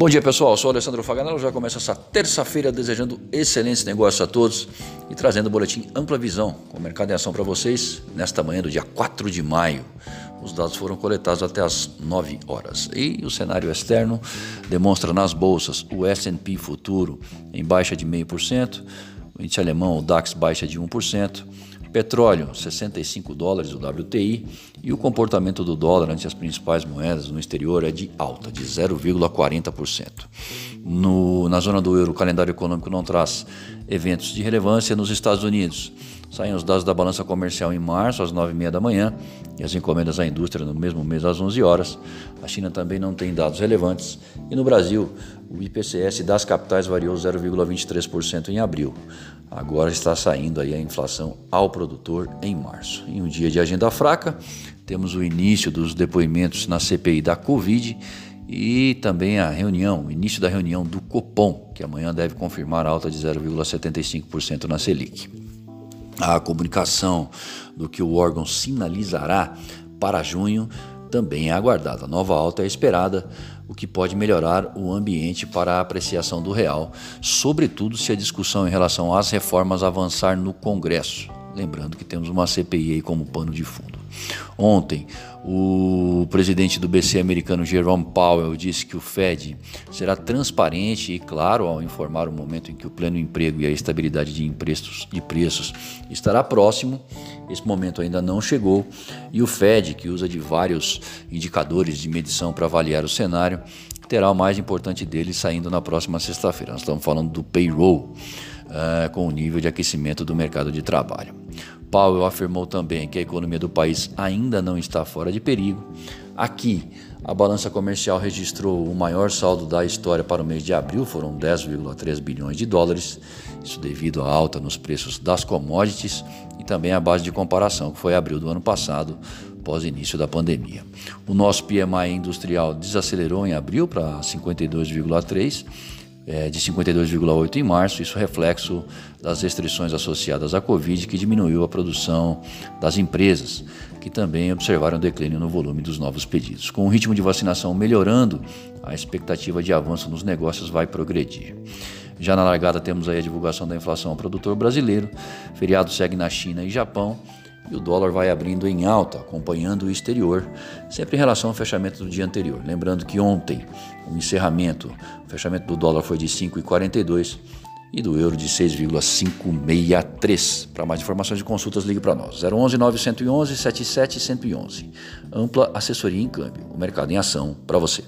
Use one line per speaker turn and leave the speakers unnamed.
Bom dia pessoal, sou Alessandro Faganello, já começa essa terça-feira desejando excelentes negócios a todos e trazendo o boletim Ampla Visão com o mercado em ação para vocês nesta manhã do dia 4 de maio. Os dados foram coletados até as 9 horas. E o cenário externo demonstra nas bolsas o S&P futuro em baixa de 0,5%, o índice alemão, o DAX, baixa de 1%, Petróleo, 65 dólares o WTI e o comportamento do dólar ante as principais moedas no exterior é de alta, de 0,40%. Na zona do euro, o calendário econômico não traz eventos de relevância nos Estados Unidos. Saem os dados da balança comercial em março, às 9h30 da manhã, e as encomendas à indústria no mesmo mês, às 11 horas. A China também não tem dados relevantes. E no Brasil, o IPCS das capitais variou 0,23% em abril. Agora está saindo aí a inflação ao produtor em março. Em um dia de agenda fraca, temos o início dos depoimentos na CPI da Covid e também a reunião, o início da reunião do Copom, que amanhã deve confirmar a alta de 0,75% na Selic a comunicação do que o órgão sinalizará para junho também é aguardada. A nova alta é esperada, o que pode melhorar o ambiente para a apreciação do real, sobretudo se a discussão em relação às reformas avançar no Congresso. Lembrando que temos uma CPI aí como pano de fundo. Ontem, o presidente do BC americano Jerome Powell disse que o Fed será transparente e claro ao informar o momento em que o pleno emprego e a estabilidade de, emprestos, de preços estará próximo. Esse momento ainda não chegou e o Fed, que usa de vários indicadores de medição para avaliar o cenário, terá o mais importante deles saindo na próxima sexta-feira. Nós estamos falando do payroll, uh, com o nível de aquecimento do mercado de trabalho. Powell afirmou também que a economia do país ainda não está fora de perigo. Aqui, a balança comercial registrou o maior saldo da história para o mês de abril, foram 10,3 bilhões de dólares, isso devido à alta nos preços das commodities e também à base de comparação, que foi abril do ano passado, pós início da pandemia. O nosso PMI industrial desacelerou em abril para 52,3 é, de 52,8 em março, isso reflexo das restrições associadas à Covid, que diminuiu a produção das empresas, que também observaram declínio no volume dos novos pedidos. Com o ritmo de vacinação melhorando, a expectativa de avanço nos negócios vai progredir. Já na largada temos aí a divulgação da inflação ao produtor brasileiro, feriado segue na China e Japão, e o dólar vai abrindo em alta, acompanhando o exterior, sempre em relação ao fechamento do dia anterior. Lembrando que ontem, o encerramento, o fechamento do dólar foi de 5,42 e do euro de 6,563. Para mais informações e consultas, ligue para nós. 011 911 77 111. Ampla assessoria em câmbio. O mercado em ação para você.